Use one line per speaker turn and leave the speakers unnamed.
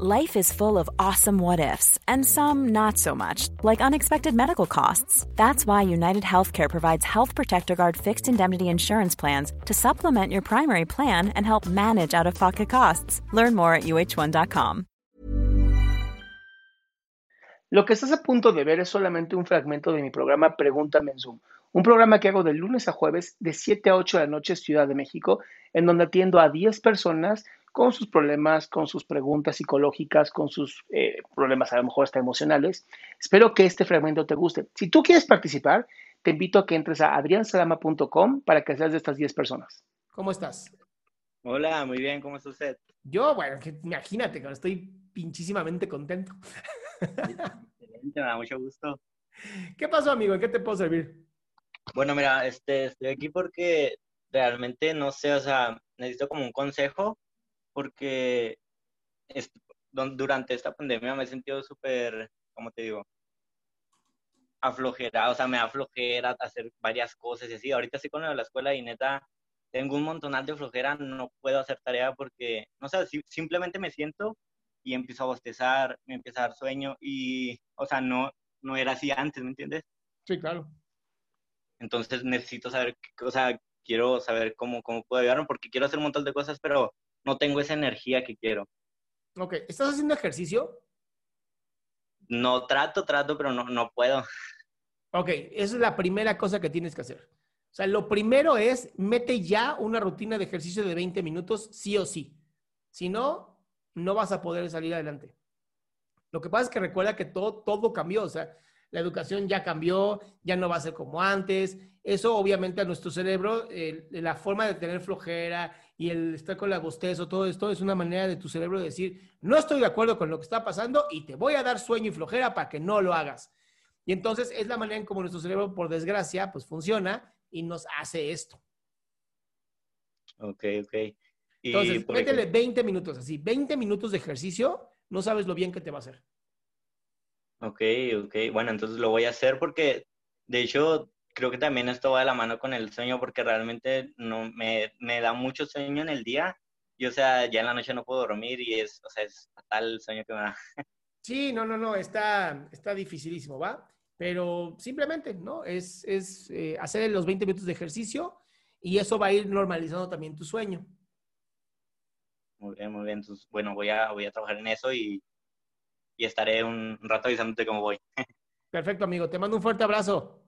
Life is full of awesome what ifs, and some not so much, like unexpected medical costs. That's why United Healthcare provides Health Protector Guard fixed indemnity insurance plans to supplement your primary plan and help manage out of pocket costs. Learn more at uh1.com.
Lo que estás a punto de ver es solamente un fragmento de mi programa Pregúntame en Zoom, un programa que hago de lunes a jueves de 7 a 8 de la noche Ciudad de México, en donde atiendo a 10 personas con sus problemas, con sus preguntas psicológicas, con sus eh, problemas a lo mejor hasta emocionales. Espero que este fragmento te guste. Si tú quieres participar, te invito a que entres a adriansalama.com para que seas de estas 10 personas. ¿Cómo estás?
Hola, muy bien, ¿cómo está usted?
Yo, bueno, que, imagínate, estoy pinchísimamente contento.
Excelente, me da mucho gusto.
¿Qué pasó, amigo? ¿En qué te puedo servir?
Bueno, mira, este, estoy aquí porque realmente no sé, o sea, necesito como un consejo porque durante esta pandemia me he sentido súper, ¿cómo te digo? Aflojera, o sea, me da flojera hacer varias cosas y así. Ahorita estoy con la escuela y neta, tengo un montonal de flojera, no puedo hacer tarea porque, no sé, simplemente me siento y empiezo a bostezar, me empieza a dar sueño y, o sea, no, no era así antes, ¿me entiendes?
Sí, claro.
Entonces necesito saber, o sea, quiero saber cómo, cómo puedo ayudarme porque quiero hacer un montón de cosas, pero no tengo esa energía que quiero.
Ok, ¿estás haciendo ejercicio?
No, trato, trato, pero no, no puedo.
Ok, esa es la primera cosa que tienes que hacer. O sea, lo primero es, mete ya una rutina de ejercicio de 20 minutos, sí o sí. Si no, no vas a poder salir adelante. Lo que pasa es que recuerda que todo, todo cambió, o sea, la educación ya cambió, ya no va a ser como antes. Eso obviamente a nuestro cerebro, la forma de tener flojera y el estar con la bostezo, todo esto es una manera de tu cerebro de decir, no estoy de acuerdo con lo que está pasando y te voy a dar sueño y flojera para que no lo hagas. Y entonces es la manera en como nuestro cerebro, por desgracia, pues funciona y nos hace esto.
Ok, ok.
entonces, métele 20 minutos, así, 20 minutos de ejercicio, no sabes lo bien que te va a hacer.
Ok, ok. Bueno, entonces lo voy a hacer porque, de hecho, creo que también esto va de la mano con el sueño porque realmente no me, me da mucho sueño en el día y, o sea, ya en la noche no puedo dormir y es, o sea, es fatal el sueño que me da.
Sí, no, no, no, está, está dificilísimo, ¿va? Pero simplemente, ¿no? Es, es eh, hacer los 20 minutos de ejercicio y eso va a ir normalizando también tu sueño.
Muy bien, muy bien. Entonces, bueno, voy a, voy a trabajar en eso y y estaré un rato avisándote cómo voy.
Perfecto, amigo. Te mando un fuerte abrazo.